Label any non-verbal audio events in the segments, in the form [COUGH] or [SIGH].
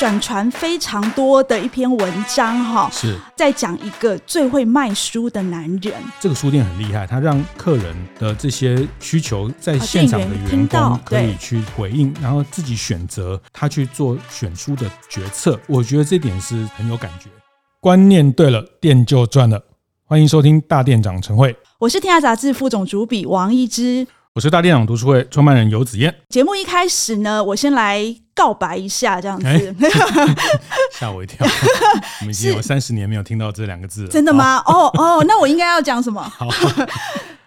转传非常多的一篇文章，哈，是在讲一个最会卖书的男人。这个书店很厉害，他让客人的这些需求在现场的员工可以去回应，然后自己选择他去做选书的决策。我觉得这点是很有感觉。观念对了，店就赚了。欢迎收听大店长晨会，我是天下杂志副总主笔王一之。我是大店长读书会创办人游子燕。节目一开始呢，我先来告白一下，这样子。[LAUGHS] 吓、欸、我一跳！[LAUGHS] 我们已经有三十年没有听到这两个字了。真的吗？哦哦，那我应该要讲什么？[LAUGHS] 好。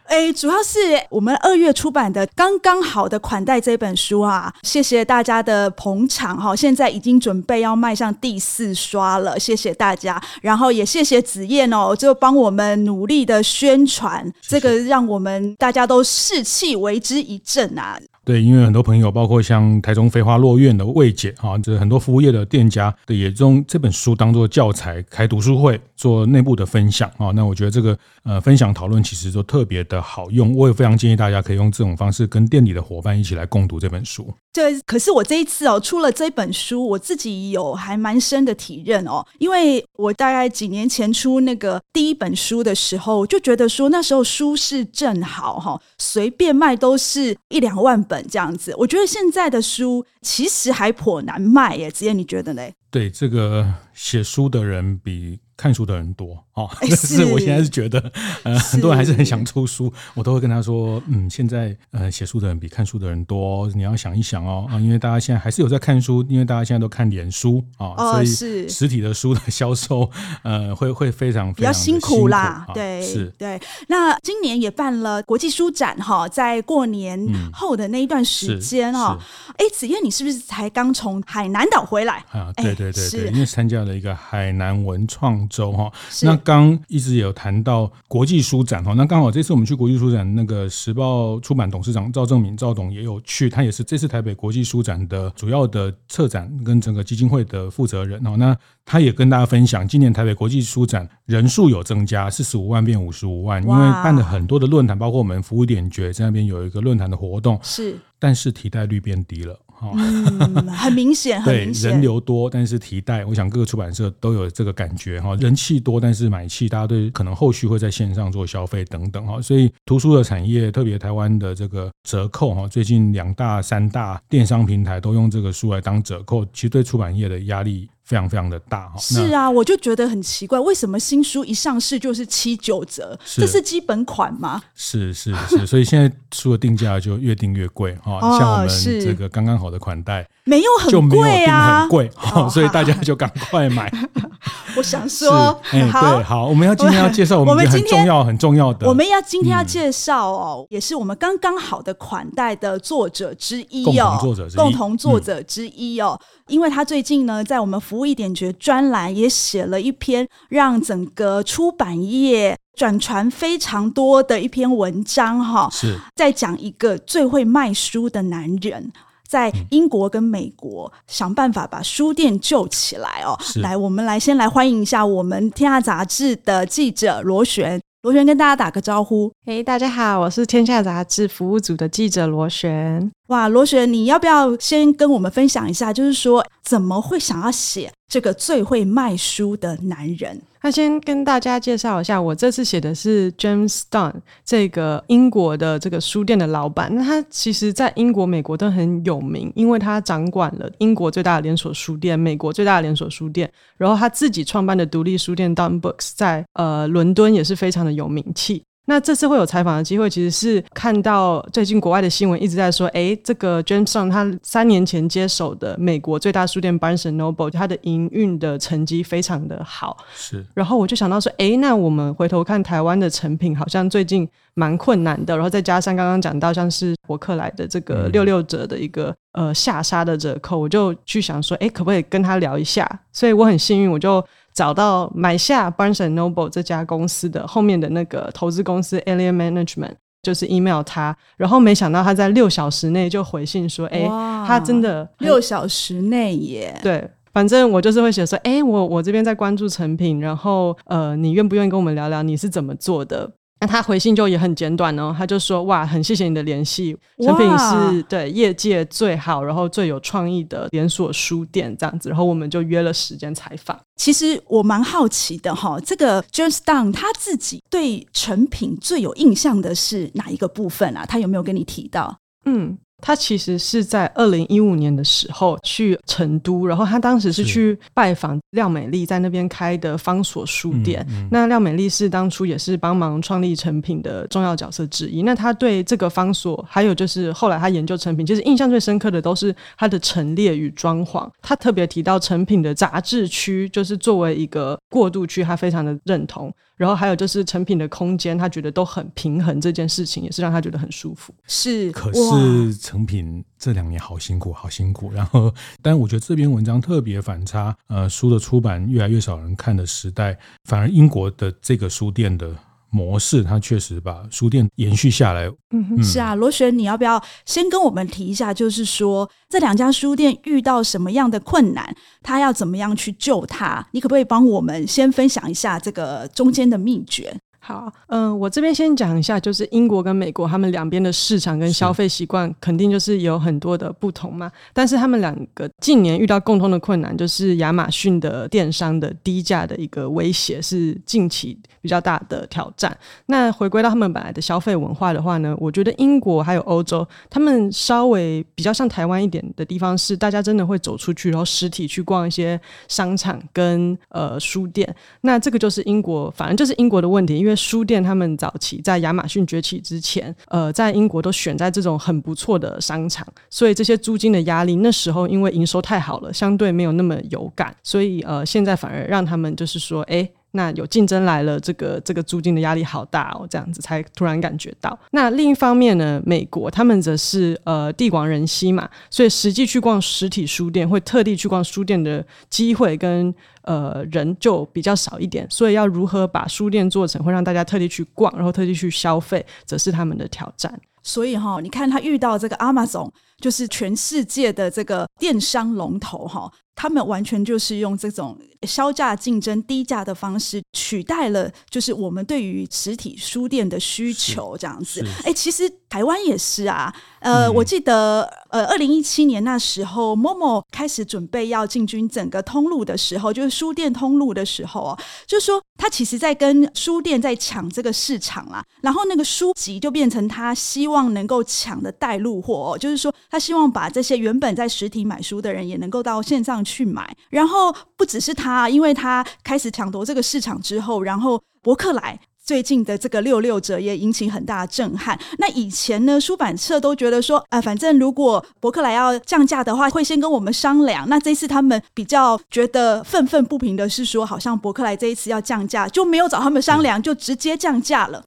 哎，主要是我们二月出版的《刚刚好的款待》这本书啊，谢谢大家的捧场哈！现在已经准备要迈向第四刷了，谢谢大家，然后也谢谢子燕哦，就帮我们努力的宣传，这个让我们大家都士气为之一振啊！对，因为很多朋友，包括像台中飞花落院的魏姐啊，这很多服务业的店家，对，也用这本书当做教材开读书会，做内部的分享啊。那我觉得这个呃分享讨论其实都特别的好用，我也非常建议大家可以用这种方式跟店里的伙伴一起来共读这本书。对，可是我这一次哦出了这本书，我自己有还蛮深的体认哦，因为我大概几年前出那个第一本书的时候，就觉得说那时候书是正好哈，随便卖都是一两万本。本这样子，我觉得现在的书其实还颇难卖耶。子燕，你觉得呢？对，这个写书的人比看书的人多哦，[LAUGHS] 但是我现在是觉得，呃，很多人还是很想出书，我都会跟他说，嗯，现在呃写书的人比看书的人多，你要想一想哦，啊，因为大家现在还是有在看书，因为大家现在都看脸书啊，所以实体的书的销售，呃，会会非常非常辛苦，比较辛苦啦，对，是，对。那今年也办了国际书展哈，在过年后的那一段时间哈，哎，子燕，你是不是才刚从海南岛回来啊？对对对对，因为参加了一个海南文创。周哈，那刚一直有谈到国际书展哈，那刚好这次我们去国际书展，那个时报出版董事长赵正敏赵董也有去，他也是这次台北国际书展的主要的策展跟整个基金会的负责人哦，那他也跟大家分享，今年台北国际书展人数有增加，四十五万变五十五万，因为办了很多的论坛，包括我们服务点觉在那边有一个论坛的活动，是，但是替代率变低了。嗯，[LAUGHS] 很明显。对，人流多，但是提代，我想各个出版社都有这个感觉哈。人气多，但是买气，大家对可能后续会在线上做消费等等哈。所以图书的产业，特别台湾的这个折扣哈，最近两大、三大电商平台都用这个书来当折扣，其实对出版业的压力。非常非常的大哈，是啊，我就觉得很奇怪，为什么新书一上市就是七九折？这是基本款吗？是是是，[LAUGHS] 所以现在书的定价就越定越贵哈。像我们这个刚刚好的款待，没有很贵啊，很贵，所以大家就赶快买。[LAUGHS] [LAUGHS] 我想说，哎，对，好，我们要今天要介绍我们很重要很重要的，我们要今天要介绍哦，也是我们刚刚好的款待的作者之一哦，共同作者之一，共同作者之一哦。因为他最近呢，在我们服务一点觉专栏也写了一篇让整个出版业转传非常多的一篇文章，哈，是在讲一个最会卖书的男人，在英国跟美国想办法把书店救起来哦。来，我们来先来欢迎一下我们天下杂志的记者罗璇。罗璇跟大家打个招呼。嘿，大家好，我是天下杂志服务组的记者罗璇。哇，罗璇，你要不要先跟我们分享一下，就是说怎么会想要写这个最会卖书的男人？那先跟大家介绍一下，我这次写的是 James Dunn 这个英国的这个书店的老板。那他其实在英国、美国都很有名，因为他掌管了英国最大的连锁书店、美国最大的连锁书店，然后他自己创办的独立书店 Dunn Books 在呃伦敦也是非常的有名气。那这次会有采访的机会，其实是看到最近国外的新闻一直在说，诶，这个 James Dunn 他三年前接手的美国最大书店 Barnes Noble，它的营运的成绩非常的好。是，然后我就想到说，诶，那我们回头看台湾的成品，好像最近蛮困难的。然后再加上刚刚讲到，像是博客来的这个六六折的一个呃下杀的折扣，我就去想说，诶，可不可以跟他聊一下？所以我很幸运，我就。找到买下 Barnes and Noble 这家公司的后面的那个投资公司 Elliott Management，就是 email 他，然后没想到他在六小时内就回信说，哎，他真的六小时内耶，对。反正我就是会写说，哎、欸，我我这边在关注成品，然后呃，你愿不愿意跟我们聊聊你是怎么做的？那他回信就也很简短哦，他就说哇，很谢谢你的联系，成品是对业界最好，然后最有创意的连锁书店这样子，然后我们就约了时间采访。其实我蛮好奇的哈，这个 James Dunn 他自己对成品最有印象的是哪一个部分啊？他有没有跟你提到？嗯。他其实是在二零一五年的时候去成都，然后他当时是去拜访廖美丽在那边开的方所书店。嗯嗯、那廖美丽是当初也是帮忙创立成品的重要角色之一。那他对这个方所，还有就是后来他研究成品，其实印象最深刻的都是他的陈列与装潢。他特别提到成品的杂志区，就是作为一个过渡区，他非常的认同。然后还有就是成品的空间，他觉得都很平衡，这件事情也是让他觉得很舒服。是，可是成品这两年好辛苦，好辛苦。然后，但我觉得这篇文章特别反差，呃，书的出版越来越少人看的时代，反而英国的这个书店的。模式，它确实把书店延续下来。嗯哼，是啊，罗璇，你要不要先跟我们提一下？就是说，这两家书店遇到什么样的困难，他要怎么样去救它？你可不可以帮我们先分享一下这个中间的秘诀？好，嗯、呃，我这边先讲一下，就是英国跟美国他们两边的市场跟消费习惯肯定就是有很多的不同嘛。但是他们两个近年遇到共通的困难，就是亚马逊的电商的低价的一个威胁是近期比较大的挑战。那回归到他们本来的消费文化的话呢，我觉得英国还有欧洲，他们稍微比较像台湾一点的地方是，大家真的会走出去，然后实体去逛一些商场跟呃书店。那这个就是英国，反正就是英国的问题，因为。书店他们早期在亚马逊崛起之前，呃，在英国都选在这种很不错的商场，所以这些租金的压力那时候因为营收太好了，相对没有那么有感，所以呃，现在反而让他们就是说，哎。那有竞争来了，这个这个租金的压力好大哦，这样子才突然感觉到。那另一方面呢，美国他们则是呃地广人稀嘛，所以实际去逛实体书店，会特地去逛书店的机会跟呃人就比较少一点，所以要如何把书店做成会让大家特地去逛，然后特地去消费，则是他们的挑战。所以哈，你看他遇到这个 Amazon，就是全世界的这个电商龙头哈。他们完全就是用这种销价竞争、低价的方式取代了，就是我们对于实体书店的需求这样子。哎，其实台湾也是啊。呃，嗯、我记得呃，二零一七年那时候，Momo 开始准备要进军整个通路的时候，就是书店通路的时候哦，就是说他其实在跟书店在抢这个市场啦。然后那个书籍就变成他希望能够抢的带路货，哦，就是说他希望把这些原本在实体买书的人也能够到线上去买，然后不只是他，因为他开始抢夺这个市场之后，然后伯克莱最近的这个六六折也引起很大的震撼。那以前呢，出版社都觉得说，啊、反正如果博客来要降价的话，会先跟我们商量。那这次他们比较觉得愤愤不平的是说，好像博客来这一次要降价，就没有找他们商量，就直接降价了。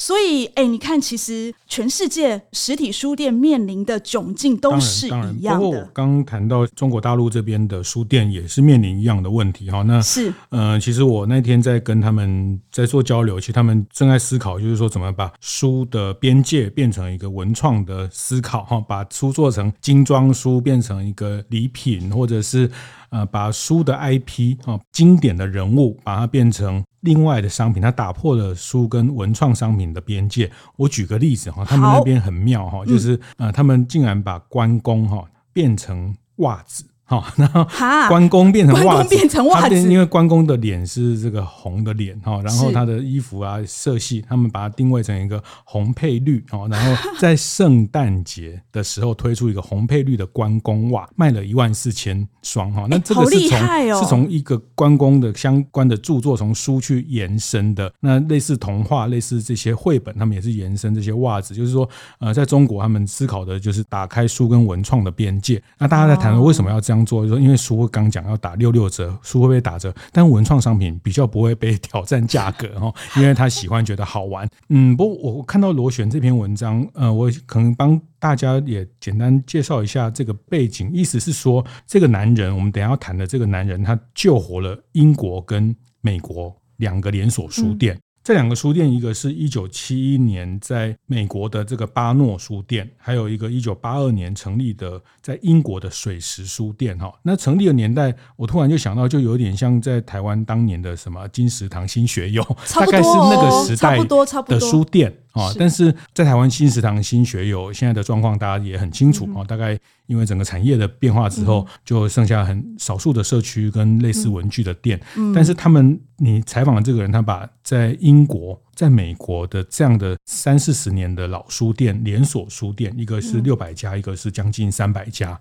所以，哎，你看，其实全世界实体书店面临的窘境都是一样的。不过我刚谈到中国大陆这边的书店也是面临一样的问题哈。那是，呃，其实我那天在跟他们在做交流，其实他们正在思考，就是说怎么把书的边界变成一个文创的思考哈，把书做成精装书，变成一个礼品，或者是呃，把书的 IP 啊，经典的人物，把它变成。另外的商品，它打破了书跟文创商品的边界。我举个例子哈，他们那边很妙哈，就是呃，他们竟然把关公哈变成袜子。好，[LAUGHS] 然后关公变成袜子，变成袜子，因为关公的脸是这个红的脸哈，然后他的衣服啊色系，他们把它定位成一个红配绿哦，然后 [LAUGHS] 在圣诞节的时候推出一个红配绿的关公袜，卖了一万四千双哈。那这个是从是从一个关公的相关的著作从书去延伸的，那类似童话，类似这些绘本，他们也是延伸这些袜子，就是说呃，在中国他们思考的就是打开书跟文创的边界。那大家在谈论为什么要这样？做说，因为书刚讲要打六六折，书会不会打折？但文创商品比较不会被挑战价格 [LAUGHS] 哦，因为他喜欢觉得好玩。嗯，不过我看到螺旋这篇文章，呃，我可能帮大家也简单介绍一下这个背景。意思是说，这个男人，我们等下要谈的这个男人，他救活了英国跟美国两个连锁书店。这两个书店，一个是一九七一年在美国的这个巴诺书店，还有一个一九八二年成立的在英国的水石书店。哈，那成立的年代，我突然就想到，就有点像在台湾当年的什么金石堂、新学友，大概是那个时代的书店。啊，但是在台湾新食堂、新学友现在的状况，大家也很清楚啊。大概因为整个产业的变化之后，就剩下很少数的社区跟类似文具的店。但是他们，你采访的这个人，他把在英国、在美国的这样的三四十年的老书店、连锁书店，一个是六百家，一个是将近三百家，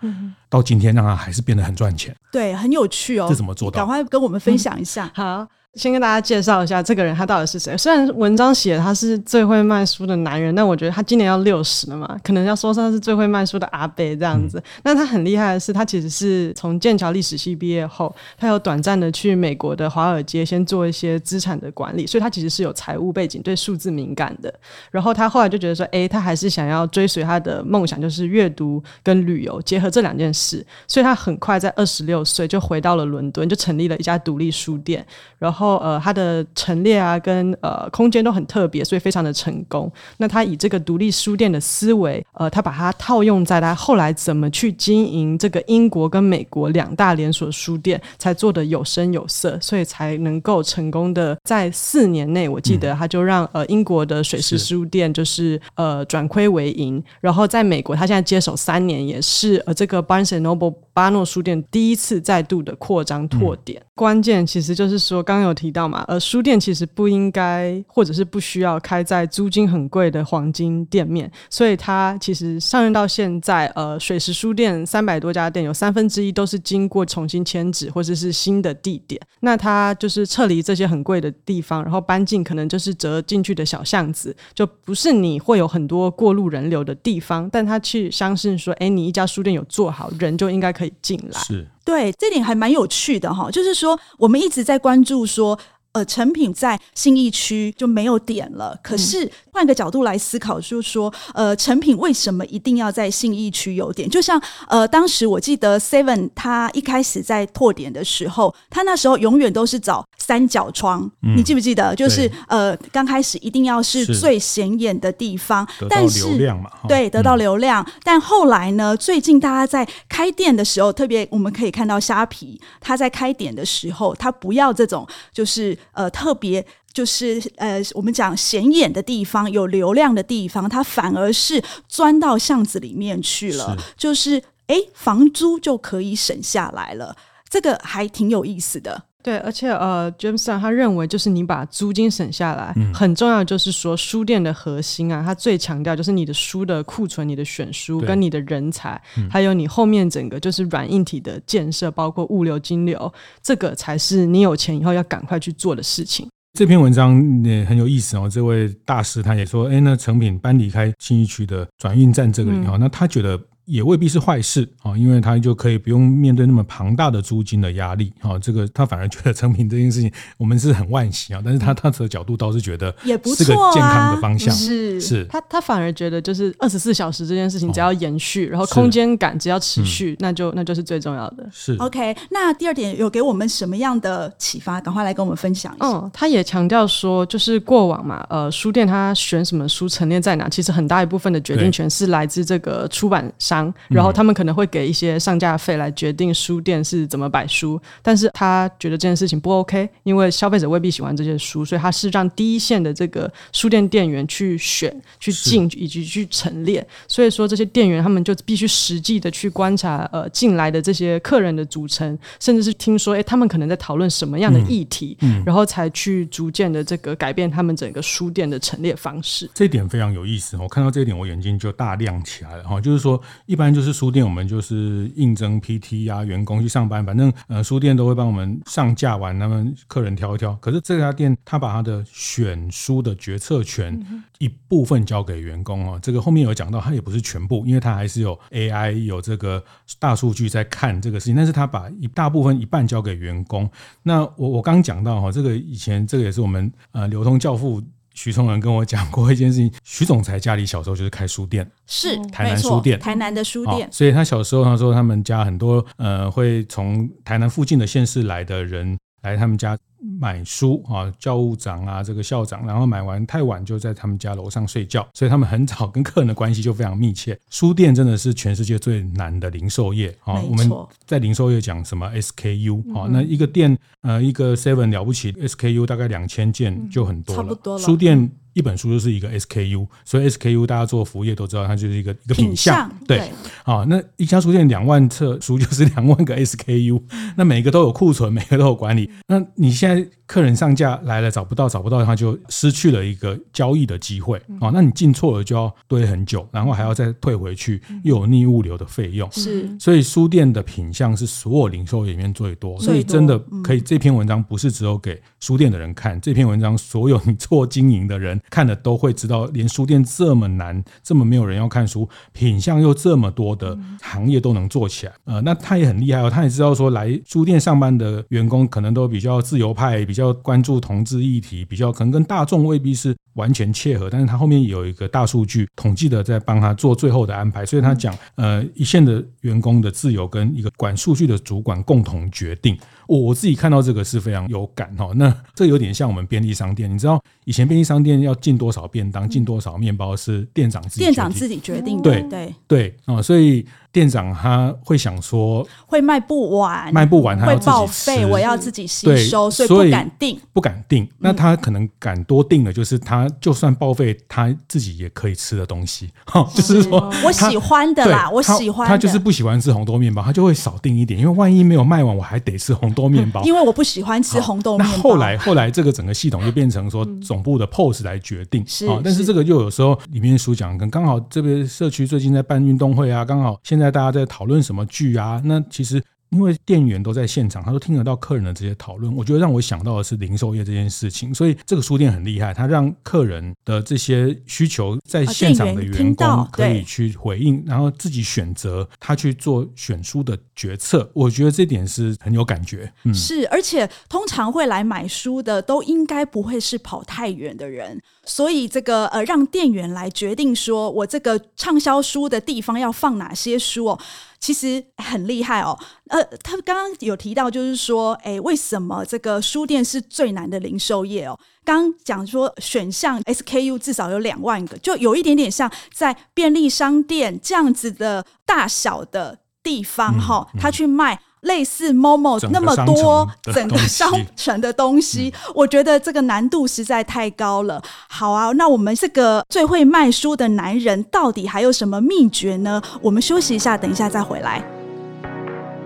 到今天让他还是变得很赚钱。对，很有趣哦。这怎么做到？赶快跟我们分享一下。好。先跟大家介绍一下这个人，他到底是谁？虽然文章写他是最会卖书的男人，但我觉得他今年要六十了嘛，可能要说他是最会卖书的阿伯这样子。那、他很厉害的是，他其实是从剑桥历史系毕业后，他有短暂的去美国的华尔街先做一些资产的管理，所以他其实是有财务背景，对数字敏感的。然后他后来就觉得说，哎、他还是想要追随他的梦想，就是阅读跟旅游结合这两件事，所以他很快在二十六岁就回到了伦敦，就成立了一家独立书店。然后呃，他的陈列啊，跟呃空间都很特别，所以非常的成功。那他以这个独立书店的思维，呃，他把它套用在他后来怎么去经营这个英国跟美国两大连锁书店，才做的有声有色，所以才能够成功的在四年内，我记得他就让呃英国的水师书店就是呃转亏为盈，然后在美国他现在接手三年，也是呃这个 Barnes and Noble 巴诺书店第一次再度的扩张拓点。关键其实就是说，刚刚有提到嘛。呃，书店其实不应该，或者是不需要开在租金很贵的黄金店面，所以它其实上任到现在，呃，水石书店三百多家店，有三分之一都是经过重新迁址或者是新的地点。那它就是撤离这些很贵的地方，然后搬进可能就是折进去的小巷子，就不是你会有很多过路人流的地方，但他去相信说，哎，你一家书店有做好，人就应该可以进来。是，对，这点还蛮有趣的哈，就是说我们一直在关注说。呃，成品在新义区就没有点了。可是换个角度来思考，就是说，呃，成品为什么一定要在信义区有点？就像呃，当时我记得 Seven 他一开始在拓点的时候，他那时候永远都是找三角窗。嗯、你记不记得？就是呃，刚开始一定要是最显眼的地方，但是流量嘛，对，得到流量。嗯、但后来呢，最近大家在开店的时候，特别我们可以看到虾皮，他在开点的时候，他不要这种就是。呃，特别就是呃，我们讲显眼的地方，有流量的地方，它反而是钻到巷子里面去了。是就是哎，房租就可以省下来了，这个还挺有意思的。对，而且呃，Jameson 他认为，就是你把租金省下来，嗯、很重要，就是说书店的核心啊，他最强调就是你的书的库存、你的选书跟你的人才，嗯、还有你后面整个就是软硬体的建设，包括物流、金流，这个才是你有钱以后要赶快去做的事情。这篇文章也很有意思哦，这位大师他也说，哎，那成品搬离开新一区的转运站这个里哈，嗯、那他觉得。也未必是坏事啊，因为他就可以不用面对那么庞大的租金的压力啊。这个他反而觉得成品这件事情，我们是很惋惜啊。但是他他的角度倒是觉得也不是个健康的方向，是是。他他反而觉得就是二十四小时这件事情只要延续，然后空间感只要持续，那就那就是最重要的。是 OK。那第二点有给我们什么样的启发？赶快来跟我们分享一下。嗯，他也强调说，就是过往嘛，呃，书店他选什么书陈列在哪，其实很大一部分的决定权是来自这个出版商。然后他们可能会给一些上架费来决定书店是怎么摆书，但是他觉得这件事情不 OK，因为消费者未必喜欢这些书，所以他是让第一线的这个书店店员去选、去进以及去陈列。所以说这些店员他们就必须实际的去观察呃进来的这些客人的组成，甚至是听说哎他们可能在讨论什么样的议题，嗯嗯、然后才去逐渐的这个改变他们整个书店的陈列方式。这一点非常有意思，我看到这一点我眼睛就大亮起来了哈，就是说一般就是。书店我们就是应征 PT 啊，员工去上班，反正呃书店都会帮我们上架完，他们客人挑一挑。可是这家店他把他的选书的决策权一部分交给员工哦，这个后面有讲到，他也不是全部，因为他还是有 AI 有这个大数据在看这个事情，但是他把一大部分一半交给员工。那我我刚讲到哈，这个以前这个也是我们呃流通教父。徐崇仁跟我讲过一件事情，[LAUGHS] 徐总裁家里小时候就是开书店，是台南书店，台南的书店，所以他小时候他说他们家很多呃会从台南附近的县市来的人。来他们家买书啊，教务长啊，这个校长，然后买完太晚就在他们家楼上睡觉，所以他们很早跟客人的关系就非常密切。书店真的是全世界最难的零售业啊，我们在零售业讲什么 SKU 啊，那一个店呃一个 Seven 了不起，SKU 大概两千件就很多了，差不多了。书店。一本书就是一个 SKU，所以 SKU 大家做服务业都知道，它就是一个一个品项。对，啊，那一家书店两万册书就是两万个 SKU，那每个都有库存，每个都有管理。那你现在客人上架来了找不到，找不到，他就失去了一个交易的机会。啊，那你进错了就要堆很久，然后还要再退回去，又有逆物流的费用。是，所以书店的品项是所有零售里面最多，所以真的可以。这篇文章不是只有给书店的人看，这篇文章所有你做经营的人。看了都会知道，连书店这么难、这么没有人要看书，品相又这么多的行业都能做起来，呃，那他也很厉害哦。他也知道说，来书店上班的员工可能都比较自由派，比较关注同志议题，比较可能跟大众未必是完全切合。但是他后面有一个大数据统计的在帮他做最后的安排，所以他讲，呃，一线的员工的自由跟一个管数据的主管共同决定。我我自己看到这个是非常有感哈。那这有点像我们便利商店，你知道以前便利商店要。进多少便当，进多少面包是店长自己。店长自己决定的。对对对啊，所以。店长他会想说，会卖不完，卖不完他要自己吃，会报废，我要自己吸收，所以不敢定，不敢定。那他可能敢多定的，就是他就算报废，他自己也可以吃的东西。[LAUGHS] 就是说，我喜欢的啦，我喜欢。他就是不喜欢吃红豆面包，他就会少订一点，因为万一没有卖完，我还得吃红豆面包。因为我不喜欢吃红豆面包。那后来后来这个整个系统就变成说，总部的 POS 来决定。是，但是这个又有时候里面书讲跟刚好这边社区最近在办运动会啊，刚好现在。大家在讨论什么剧啊？那其实因为店员都在现场，他都听得到客人的这些讨论。我觉得让我想到的是零售业这件事情，所以这个书店很厉害，他让客人的这些需求在现场的员工可以去回应，然后自己选择他去做选书的决策。我觉得这点是很有感觉。嗯，是，而且通常会来买书的都应该不会是跑太远的人。所以这个呃，让店员来决定说，我这个畅销书的地方要放哪些书哦，其实很厉害哦。呃，他刚刚有提到，就是说，哎，为什么这个书店是最难的零售业哦？刚讲说选项 SKU 至少有两万个，就有一点点像在便利商店这样子的大小的地方哈，哦，他去卖。类似 Momo 那么多整个商城的东西，我觉得这个难度实在太高了。好啊，那我们这个最会卖书的男人到底还有什么秘诀呢？我们休息一下，等一下再回来。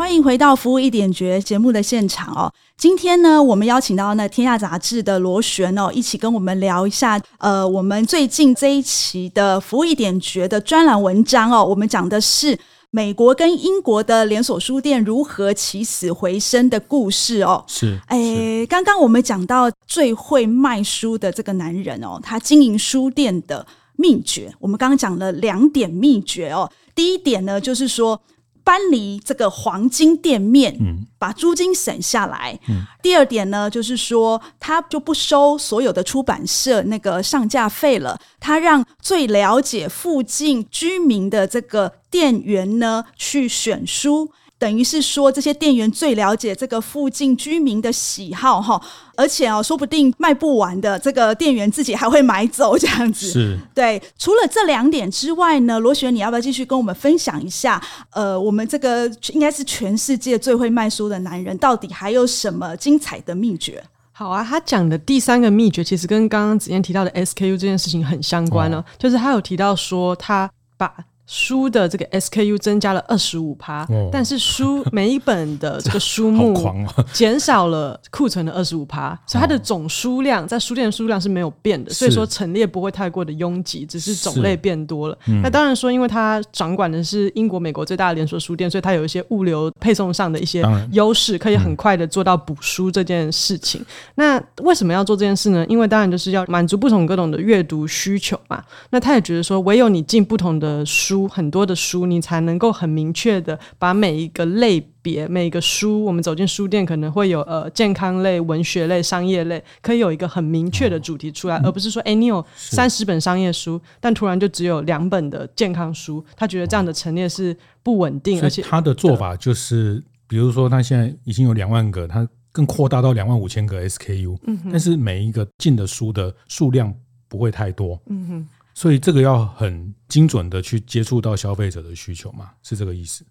欢迎回到服务一点绝节目的现场哦。今天呢，我们邀请到那天下杂志的罗璇哦，一起跟我们聊一下。呃，我们最近这一期的服务一点绝的专栏文章哦，我们讲的是美国跟英国的连锁书店如何起死回生的故事哦。是，哎，刚刚我们讲到最会卖书的这个男人哦，他经营书店的秘诀，我们刚刚讲了两点秘诀哦。第一点呢，就是说。搬离这个黄金店面，嗯，把租金省下来。嗯，第二点呢，就是说他就不收所有的出版社那个上架费了，他让最了解附近居民的这个店员呢去选书。等于是说，这些店员最了解这个附近居民的喜好哈，而且哦，说不定卖不完的这个店员自己还会买走这样子。是，对。除了这两点之外呢，罗璇，你要不要继续跟我们分享一下？呃，我们这个应该是全世界最会卖书的男人，到底还有什么精彩的秘诀？好啊，他讲的第三个秘诀，其实跟刚刚子燕提到的 SKU 这件事情很相关哦，哦就是他有提到说他把。书的这个 SKU 增加了二十五趴，但是书每一本的这个书目 [LAUGHS] 减少了库存的二十五趴，所以它的总书量在书店的数量是没有变的，所以说陈列不会太过的拥挤，只是种类变多了。那当然说，因为它掌管的是英国、美国最大的连锁书店，所以它有一些物流配送上的一些优势，可以很快的做到补书这件事情。那为什么要做这件事呢？因为当然就是要满足不同各种的阅读需求嘛。那他也觉得说，唯有你进不同的书，很多的书，你才能够很明确的把每一个类别、每一个书，我们走进书店可能会有呃健康类、文学类、商业类，可以有一个很明确的主题出来，哦、而不是说，哎，你有三十本商业书，但突然就只有两本的健康书，他觉得这样的陈列是不稳定，而且他的做法就是，比如说他现在已经有两万个，他更扩大到两万五千个 SKU，嗯，但是每一个进的书的数量不会太多，嗯哼。所以这个要很精准的去接触到消费者的需求嘛，是这个意思？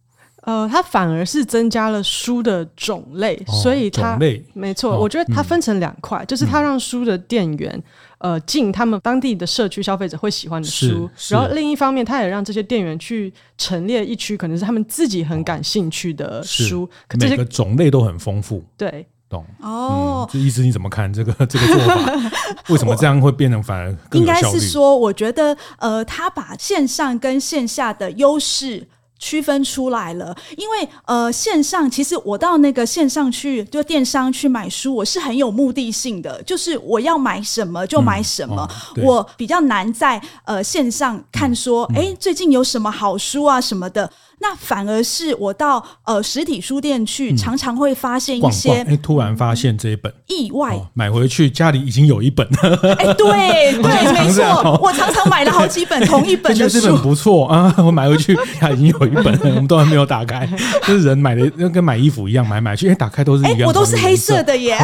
呃，它反而是增加了书的种类，哦、所以它种类没错。哦、我觉得它分成两块，嗯、就是它让书的店员呃进他们当地的社区消费者会喜欢的书，然后另一方面，它也让这些店员去陈列一区可能是他们自己很感兴趣的书，哦、每个种类都很丰富。对。懂哦，这意思你怎么看这个这个做法？[LAUGHS] 为什么这样会变成反而更？应该是说，我觉得呃，他把线上跟线下的优势区分出来了。因为呃，线上其实我到那个线上去，就电商去买书，我是很有目的性的，就是我要买什么就买什么。嗯哦、我比较难在呃线上看说，哎、嗯嗯，最近有什么好书啊什么的。那反而是我到呃实体书店去，常常会发现一些，哎，突然发现这一本。意外，买回去家里已经有一本。了。哎，对 [LAUGHS] 对，没错，我常常买了好几本同一本 [LAUGHS] 的书，这本不错啊，[LAUGHS] 我买回去它已经有一本了，我们都还没有打开，就是人买的，跟买衣服一样，买买去，哎，打开都是一样，我都是黑色的耶。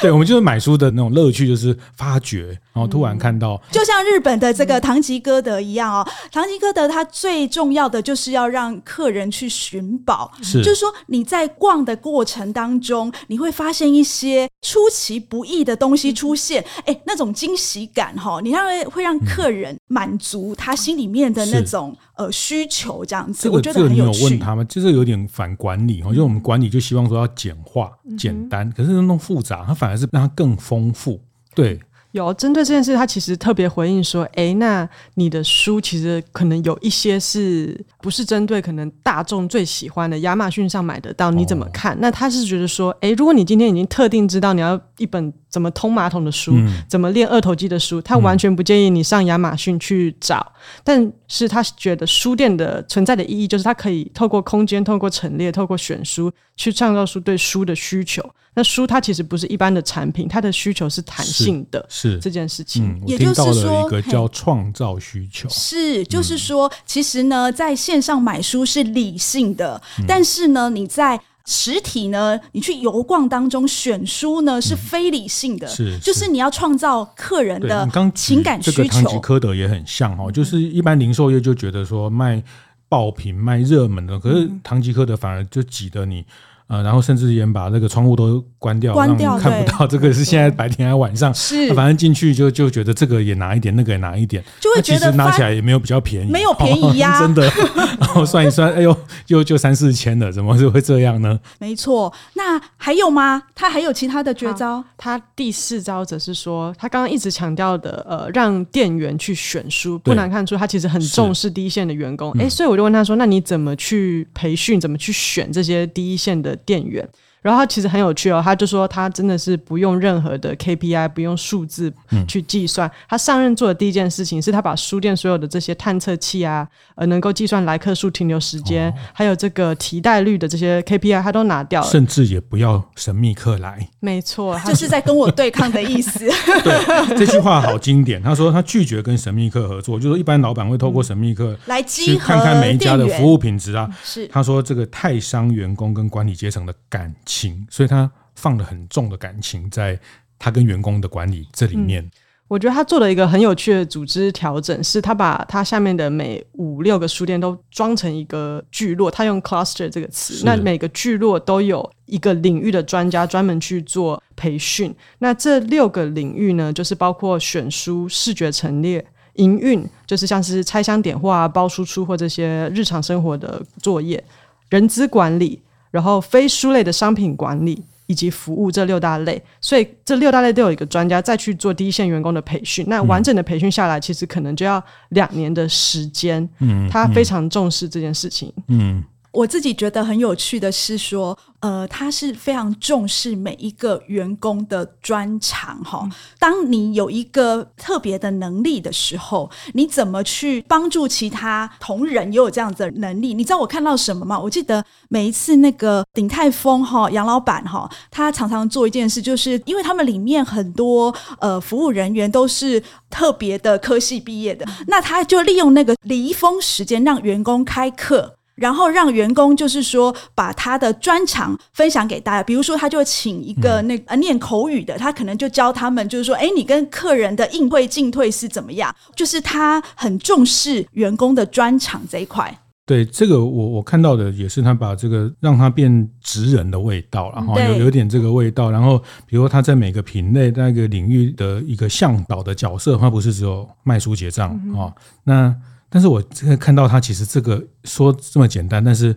对，我们就是买书的那种乐趣，就是发掘，然后突然看到，就像日本的这个唐吉诃德一样哦，唐吉诃德它最重要的就是。是要让客人去寻宝，是。就是说你在逛的过程当中，你会发现一些出其不意的东西出现，哎、欸，那种惊喜感哈，你让会让客人满足他心里面的那种呃需求，这样子，我觉得很有趣。这个、你有问他们，就是有点反管理哦，就我们管理就希望说要简化、简单，可是那种复杂，它反而是让它更丰富，对。有针对这件事，他其实特别回应说：“哎，那你的书其实可能有一些是不是针对可能大众最喜欢的？亚马逊上买得到，你怎么看？”哦、那他是觉得说：“哎，如果你今天已经特定知道你要一本怎么通马桶的书，嗯、怎么练二头肌的书，他完全不建议你上亚马逊去找。嗯、但是他觉得书店的存在的意义，就是它可以透过空间、透过陈列、透过选书，去创造出对书的需求。”那书它其实不是一般的产品，它的需求是弹性的，是，是这件事情。嗯、也就是说，一个叫创造需求，是，就是说，其实呢，在线上买书是理性的，嗯、但是呢，你在实体呢，你去游逛当中选书呢是非理性的，嗯、是，是，就是你要创造客人的情感需求。这个唐吉诃德也很像哦，就是一般零售业就觉得说卖爆品、卖热门的，可是唐吉诃德反而就挤得你。呃，然后甚至连把那个窗户都关掉，关掉看不到这个是现在白天还是晚上？是，反正进去就就觉得这个也拿一点，那个也拿一点，就会觉得其实拿起来也没有比较便宜，没有便宜呀、啊，真的。[LAUGHS] 然后算一算，哎呦，就就三四千了，怎么就会这样呢？没错，那还有吗？他还有其他的绝招？他第四招则是说，他刚刚一直强调的，呃，让店员去选书，不难看出他其实很重视第一线的员工。哎，所以我就问他说，那你怎么去培训？怎么去选这些第一线的？店员，然后他其实很有趣哦，他就说他真的是不用任何的 KPI，不用数字去计算。嗯、他上任做的第一件事情是他把书店所有的这些探测器啊，呃，能够计算来客数、停留时间，哦、还有这个提袋率的这些 KPI，他都拿掉了，甚至也不要神秘客来。没错，他就是在跟我对抗的意思。[LAUGHS] 对，这句话好经典。他说他拒绝跟神秘客合作，就是一般老板会透过神秘客来去看看每一家的服务品质啊。是，他说这个太伤员工跟管理阶层的感情，所以他放了很重的感情在他跟员工的管理这里面。嗯我觉得他做了一个很有趣的组织调整，是他把他下面的每五六个书店都装成一个聚落，他用 cluster 这个词，那每个聚落都有一个领域的专家专门去做培训。那这六个领域呢，就是包括选书、视觉陈列、营运，就是像是拆箱点货啊、包输出或这些日常生活的作业，人资管理，然后非书类的商品管理。以及服务这六大类，所以这六大类都有一个专家再去做第一线员工的培训。那完整的培训下来，其实可能就要两年的时间。嗯，他非常重视这件事情。嗯。嗯我自己觉得很有趣的是说，呃，他是非常重视每一个员工的专长哈。当你有一个特别的能力的时候，你怎么去帮助其他同仁也有这样子的能力？你知道我看到什么吗？我记得每一次那个鼎泰丰哈杨老板哈，他常常做一件事，就是因为他们里面很多呃服务人员都是特别的科系毕业的，那他就利用那个离峰时间让员工开课。然后让员工就是说把他的专长分享给大家，比如说他就请一个那个念口语的，他可能就教他们，就是说，哎，你跟客人的应对进退是怎么样？就是他很重视员工的专长这一块。对，这个我我看到的也是他把这个让他变职人的味道，然后有有点这个味道。然后比如说他在每个品类那个领域的一个向导的角色，他不是只有卖书结账啊、嗯哦，那。但是我这个看到他其实这个说这么简单，但是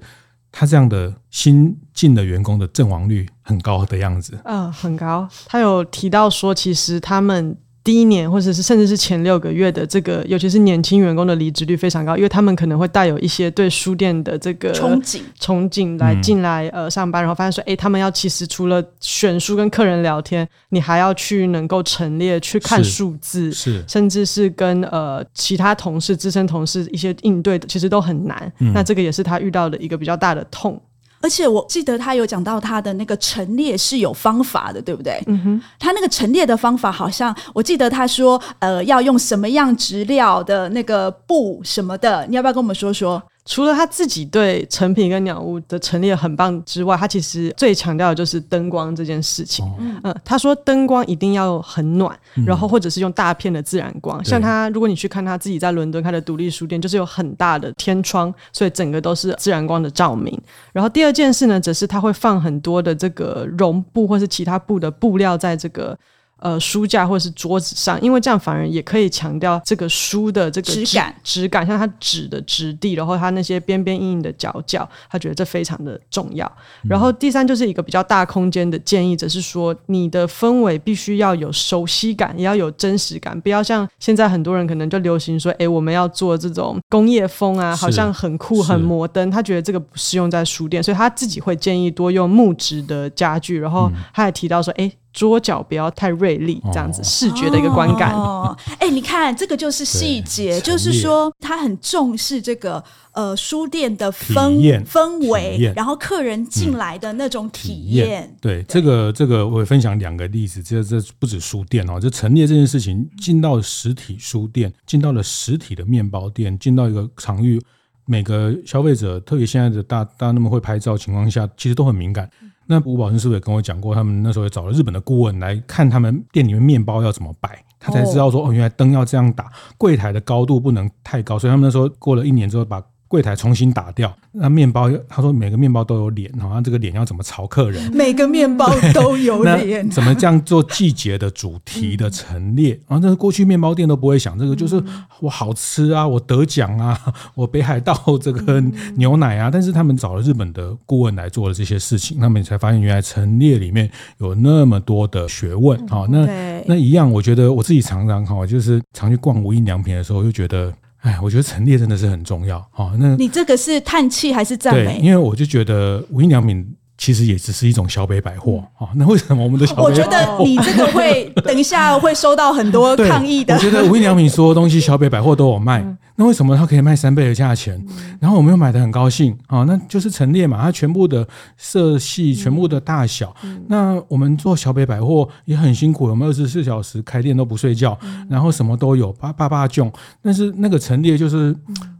他这样的新进的员工的阵亡率很高的样子。嗯，很高。他有提到说，其实他们。第一年，或者是甚至是前六个月的这个，尤其是年轻员工的离职率非常高，因为他们可能会带有一些对书店的这个憧憬，憧憬来进来呃上班，然后发现说，哎，他们要其实除了选书跟客人聊天，你还要去能够陈列去看数字，是，甚至是跟呃其他同事、资深同事一些应对的，其实都很难。嗯。那这个也是他遇到的一个比较大的痛。而且我记得他有讲到他的那个陈列是有方法的，对不对？嗯哼，他那个陈列的方法好像我记得他说，呃，要用什么样质料的那个布什么的，你要不要跟我们说说？除了他自己对成品跟鸟屋的陈列很棒之外，他其实最强调的就是灯光这件事情。嗯，嗯，他说灯光一定要很暖，嗯，然后或者是用大片的自然光。像他，如果你去看他自己在伦敦开的独立书店，就是有很大的天窗，所以整个都是自然光的照明。然后第二件事呢，则是他会放很多的这个绒布或是其他布的布料在这个。呃，书架或者是桌子上，因为这样反而也可以强调这个书的这个质感，质感，像它纸的质地，然后它那些边边硬硬的角角，他觉得这非常的重要。然后第三就是一个比较大空间的建议，则是说你的氛围必须要有熟悉感，也要有真实感，不要像现在很多人可能就流行说，哎，我们要做这种工业风啊，好像很酷很摩登，他觉得这个不适用在书店，所以他自己会建议多用木质的家具，然后他还提到说，哎。桌角不要太锐利，这样子视觉的一个观感。哦，哎、欸，你看这个就是细节，就是说他很重视这个呃书店的氛氛围，然后客人进来的那种体验、嗯。对，这个这个我会分享两个例子，这这不止书店哦，就陈列这件事情，进到实体书店，进到了实体的面包店，进到一个场域，每个消费者，特别现在的大大家那么会拍照情况下，其实都很敏感。那吴宝生师傅也跟我讲过，他们那时候也找了日本的顾问来看他们店里面面包要怎么摆，他才知道说哦，原来灯要这样打，柜台的高度不能太高，所以他们那时候过了一年之后把。柜台重新打掉，那面包他说每个面包都有脸，好像这个脸要怎么朝客人？每个面包都有脸，[LAUGHS] 怎么这样做季节的主题的陈列？然后这个过去面包店都不会想这个，就是我好吃啊，我得奖啊，[LAUGHS] 我北海道这个牛奶啊，但是他们找了日本的顾问来做了这些事情，他们才发现原来陈列里面有那么多的学问啊。那那一样，我觉得我自己常常哈，就是常去逛无印良品的时候，就觉得。哎，我觉得陈列真的是很重要啊！那你这个是叹气还是赞美？对，因为我就觉得无印良品其实也只是一种小北百货啊。那为什么我们的小北？我觉得你这个会 [LAUGHS] 等一下会收到很多抗议的。我觉得无印良品所有东西小北百货都有卖。嗯那为什么它可以卖三倍的价钱？然后我们又买的很高兴啊？那就是陈列嘛，它全部的色系、全部的大小。那我们做小北百货也很辛苦，我们二十四小时开店都不睡觉，然后什么都有，八八八种。但是那个陈列就是，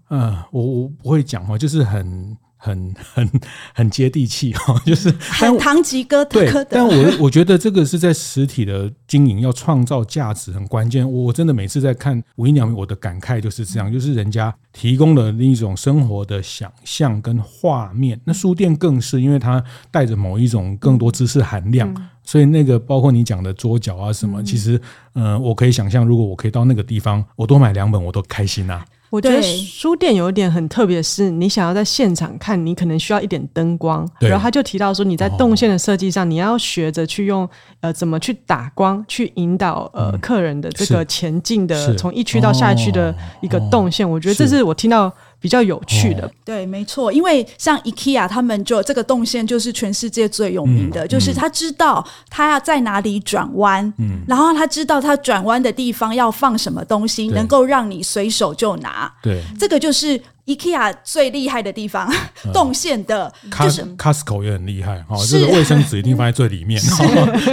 呃，我我不会讲哦，就是很很很很接地气哈，就是很堂吉诃德。对，但我我觉得这个是在实体的经营要创造价值很关键。我真的每次在看无印良品，我的感慨就是这样，就是人家提供了另一种生活的想象跟画面。那书店更是，因为它带着某一种更多知识含量，所以那个包括你讲的桌角啊什么，其实嗯、呃，我可以想象，如果我可以到那个地方，我多买两本，我都开心呐、啊。我觉得书店有一点很特别，是你想要在现场看，你可能需要一点灯光。然后他就提到说，你在动线的设计上，你要学着去用呃怎么去打光，去引导呃客人的这个前进的从一区到下一区的一个动线。我觉得这是我听到。比较有趣的，对，没错，因为像 IKEA 他们就这个动线就是全世界最有名的，嗯、就是他知道他要在哪里转弯，嗯，然后他知道他转弯的地方要放什么东西，能够让你随手就拿，对，这个就是。IKEA 最厉害的地方，动线的，就是 Costco 也很厉害哈，就是卫生纸一定放在最里面，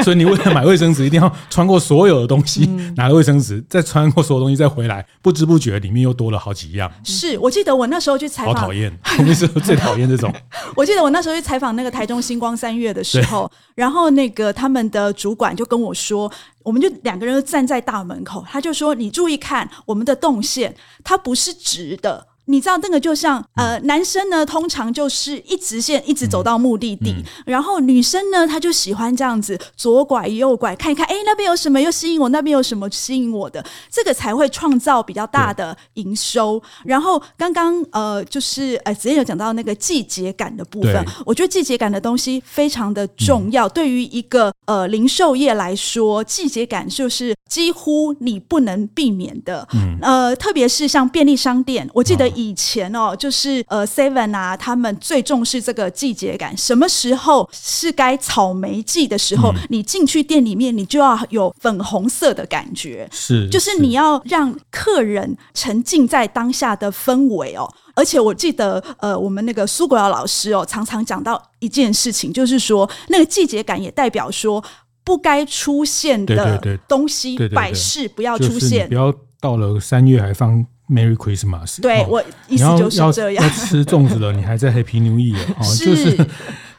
所以你为了买卫生纸，一定要穿过所有的东西，拿个卫生纸，再穿过所有东西再回来，不知不觉里面又多了好几样。是我记得我那时候去采访，好讨厌，那时候最讨厌这种。[LAUGHS] 我记得我那时候去采访那个台中星光三月的时候，然后那个他们的主管就跟我说，我们就两个人站在大门口，他就说：“你注意看我们的动线，它不是直的。”你知道那个就像呃，男生呢通常就是一直线一直走到目的地，嗯。嗯、然后女生呢她就喜欢这样子左拐右拐看一看，哎，那边有什么又吸引我，那边有什么吸引我的，这个才会创造比较大的营收。然后刚刚呃就是呃之前有讲到那个季节感的部分，我觉得季节感的东西非常的重要，嗯、对于一个呃零售业来说，季节感就是几乎你不能避免的。嗯、呃，特别是像便利商店，我记得。以前哦，就是呃，Seven 啊，他们最重视这个季节感。什么时候是该草莓季的时候？嗯、你进去店里面，你就要有粉红色的感觉，是，就是你要让客人沉浸在当下的氛围哦。而且我记得，呃，我们那个苏国尧老师哦，常常讲到一件事情，就是说那个季节感也代表说不该出现的东西摆饰不要出现，不要到了三月还放。Merry Christmas！对，我意思就是这样。要吃粽子了，你还在 Happy New Year？[LAUGHS] 哦，就是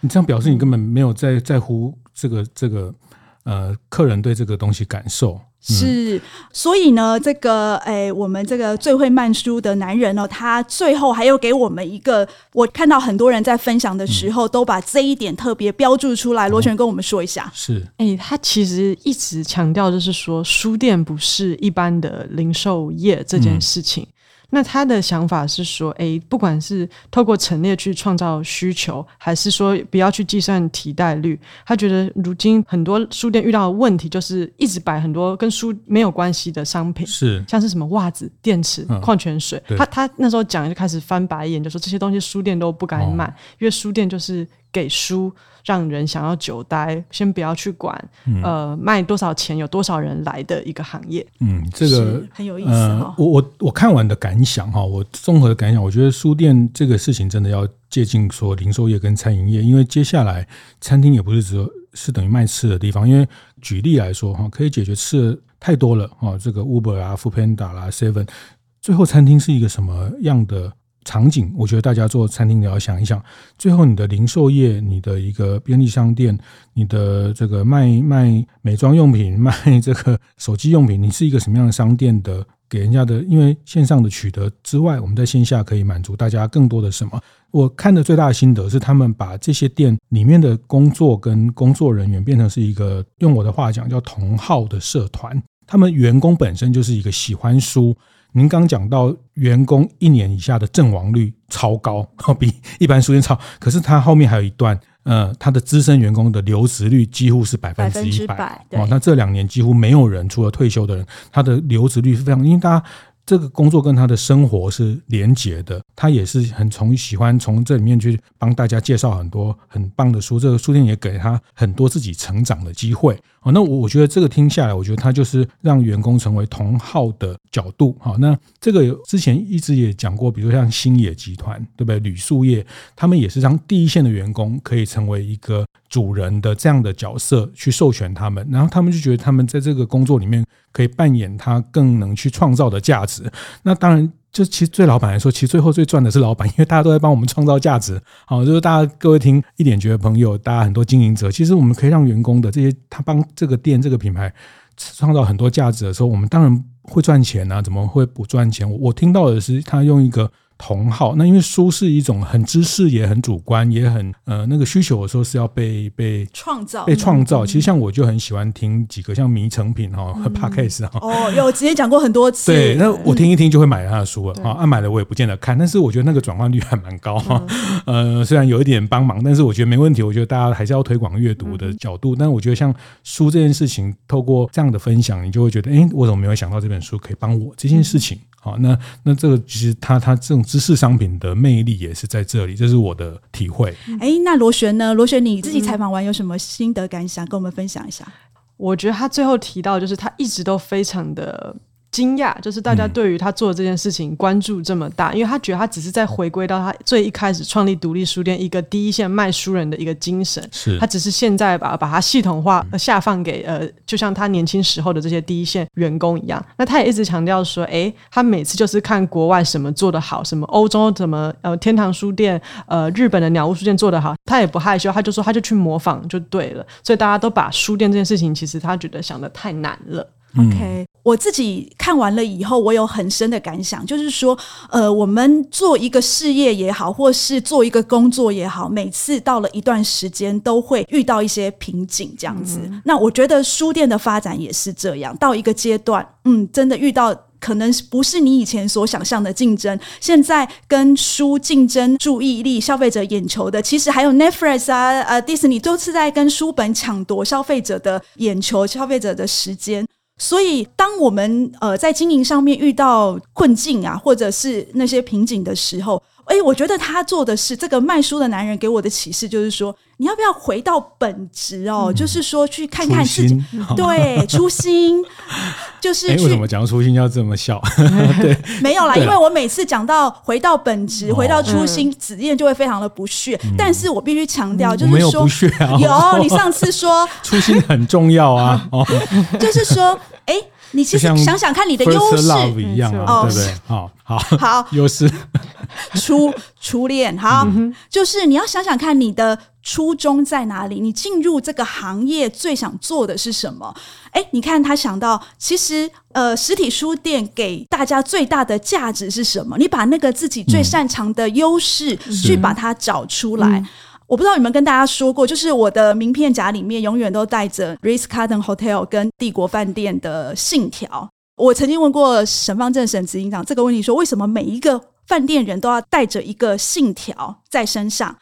你这样表示你根本没有在在乎这个这个呃客人对这个东西感受。是，所以呢，这个哎，我们这个最会卖书的男人呢，他最后还有给我们一个，我看到很多人在分享的时候，都把这一点特别标注出来。罗璇跟我们说一下，是，哎，他其实一直强调就是说，书店不是一般的零售业这件事情。那他的想法是说，诶，不管是透过陈列去创造需求，还是说不要去计算替代率，他觉得如今很多书店遇到的问题就是一直摆很多跟书没有关系的商品，是像是什么袜子、电池、嗯、矿泉水。他他那时候讲就开始翻白眼，就说这些东西书店都不敢买，哦、因为书店就是。给书让人想要久待，先不要去管，嗯、呃，卖多少钱，有多少人来的一个行业。嗯，这个很有意思。我我我看完的感想哈，我综合的感想，我觉得书店这个事情真的要接近说零售业跟餐饮业，因为接下来餐厅也不是只有是等于卖吃的地方，因为举例来说哈，可以解决吃的太多了哈，这个 Uber 啊、Foodpanda 啦、Seven，最后餐厅是一个什么样的？场景，我觉得大家做餐厅的要想一想，最后你的零售业，你的一个便利商店，你的这个卖卖美妆用品，[LAUGHS] 卖这个手机用品，你是一个什么样的商店的？给人家的，因为线上的取得之外，我们在线下可以满足大家更多的什么？我看的最大的心得是，他们把这些店里面的工作跟工作人员变成是一个，用我的话讲叫同号的社团，他们员工本身就是一个喜欢书。您刚讲到员工一年以下的阵亡率超高，[LAUGHS] 比一般书店超。可是他后面还有一段，呃，他的资深员工的留职率几乎是百分之一百。哦，那这两年几乎没有人，除了退休的人，他的留职率是非常，因为大家。这个工作跟他的生活是连结的，他也是很从喜欢从这里面去帮大家介绍很多很棒的书，这个书店也给他很多自己成长的机会。好，那我我觉得这个听下来，我觉得他就是让员工成为同好的角度。好，那这个之前一直也讲过，比如像星野集团，对不对？铝塑业，他们也是让第一线的员工可以成为一个主人的这样的角色去授权他们，然后他们就觉得他们在这个工作里面可以扮演他更能去创造的价值。那当然，就其实对老板来说，其实最后最赚的是老板，因为大家都在帮我们创造价值。好，就是大家各位听一点觉得朋友，大家很多经营者，其实我们可以让员工的这些他帮这个店这个品牌创造很多价值的时候，我们当然会赚钱啊，怎么会不赚钱？我我听到的是他用一个。同好，那因为书是一种很知识也很主观也很呃那个需求的时候是要被被创造被创造。其实像我就很喜欢听几个像迷成品哈和 [LAUGHS] Podcast 哈哦，有直接讲过很多次。对，那我听一听就会买他的书了啊，按买了我也不见得看，但是我觉得那个转换率还蛮高哈。呃，虽然有一点帮忙，但是我觉得没问题。我觉得大家还是要推广阅读的角度，但我觉得像书这件事情，透过这样的分享，你就会觉得，哎，我怎么没有想到这本书可以帮我这件事情？好，那那这个其实它它这种知识商品的魅力也是在这里，这是我的体会。哎，那罗璇呢？罗璇你自己采访完有什么心得感想，跟我们分享一下？我觉得他最后提到，就是他一直都非常的。惊讶，就是大家对于他做的这件事情关注这么大，嗯、因为他觉得他只是在回归到他最一开始创立独立书店一个第一线卖书人的一个精神，是他只是现在把把它系统化下放给呃，就像他年轻时候的这些第一线员工一样。那他也一直强调说，哎，他每次就是看国外什么做得好，什么欧洲怎么呃天堂书店，呃日本的鸟屋书店做得好，他也不害羞，他就说他就去模仿就对了。所以大家都把书店这件事情，其实他觉得想得太难了。OK，我自己看完了以后，我有很深的感想，就是说，呃，我们做一个事业也好，或是做一个工作也好，每次到了一段时间，都会遇到一些瓶颈，这样子。嗯、那我觉得书店的发展也是这样，到一个阶段，嗯，真的遇到可能不是你以前所想象的竞争。现在跟书竞争注意力、消费者眼球的，其实还有 Netflix 啊、呃、Disney，都是在跟书本抢夺消费者的眼球、消费者的时间。所以，当我们呃在经营上面遇到困境啊，或者是那些瓶颈的时候，哎，我觉得他做的是这个卖书的男人给我的启示，就是说，你要不要回到本职哦？嗯、就是说，去看看自己，初对，初心，就 [LAUGHS] 是去。为什么讲初心要这么笑？[LAUGHS] 对，没有啦，因为我每次讲到回到本职、哦、回到初心，子燕就会非常的不屑。嗯、但是我必须强调，就是说，没有不屑啊，有 [LAUGHS] 你上次说初心很重要啊，哦，就是说，哎。你其实想想看，你的优势一样啊，对不对？好好好，[LAUGHS] 优势 [LAUGHS] 初初恋，好，就是你要想想看，你的初衷在哪里？你进入这个行业最想做的是什么？哎，你看他想到，其实呃，实体书店给大家最大的价值是什么？你把那个自己最擅长的优势去把它找出来。我不知道有没有跟大家说过，就是我的名片夹里面永远都带着 Ritz-Carlton Hotel 跟帝国饭店的信条。我曾经问过沈方正沈执行长这个问题，说为什么每一个饭店人都要带着一个信条在身上？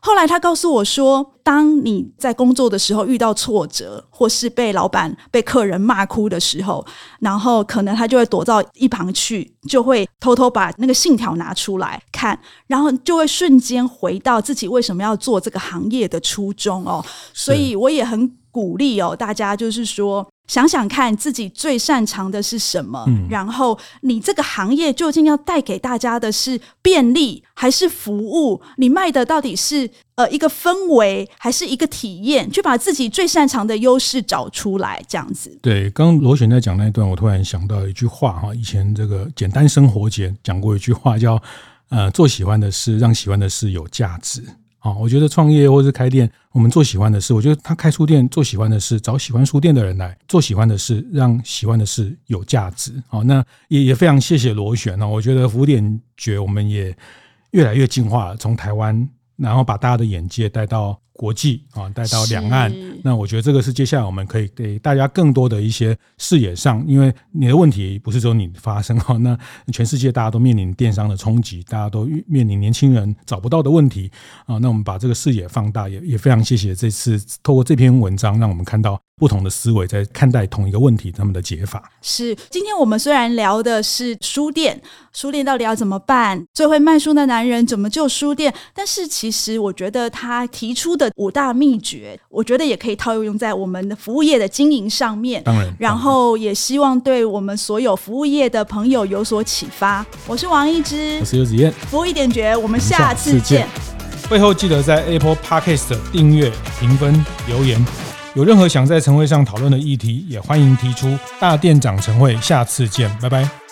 后来他告诉我说，当你在工作的时候遇到挫折，或是被老板、被客人骂哭的时候，然后可能他就会躲到一旁去，就会偷偷把那个信条拿出来看，然后就会瞬间回到自己为什么要做这个行业的初衷哦。所以我也很鼓励哦，大家就是说。想想看自己最擅长的是什么，嗯、然后你这个行业究竟要带给大家的是便利还是服务？你卖的到底是呃一个氛围还是一个体验？去把自己最擅长的优势找出来，这样子。对，刚刚罗璇在讲那一段，我突然想到一句话哈，以前这个简单生活节讲过一句话，叫呃做喜欢的事，让喜欢的事有价值。啊，我觉得创业或是开店，我们做喜欢的事。我觉得他开书店做喜欢的事，找喜欢书店的人来做喜欢的事，让喜欢的事有价值。好，那也也非常谢谢罗璇哦。我觉得福点觉我们也越来越进化了，从台湾，然后把大家的眼界带到。国际啊，带到两岸，那我觉得这个是接下来我们可以给大家更多的一些视野上，因为你的问题不是只有你发生哈，[LAUGHS] 那全世界大家都面临电商的冲击，大家都面临年轻人找不到的问题啊，那我们把这个视野放大，也也非常谢谢这次透过这篇文章，让我们看到不同的思维在看待同一个问题，他们的解法。是，今天我们虽然聊的是书店，书店到底要怎么办？最会卖书的男人怎么救书店？但是其实我觉得他提出的。五大秘诀，我觉得也可以套用在我们的服务业的经营上面。当然，然后也希望对我们所有服务业的朋友有所启发。我是王一之，我是游子燕，服务一点绝，我们下次见。会后记得在 Apple Podcast 订阅、评分、留言。有任何想在晨会上讨论的议题，也欢迎提出。大店长晨会，下次见，拜拜。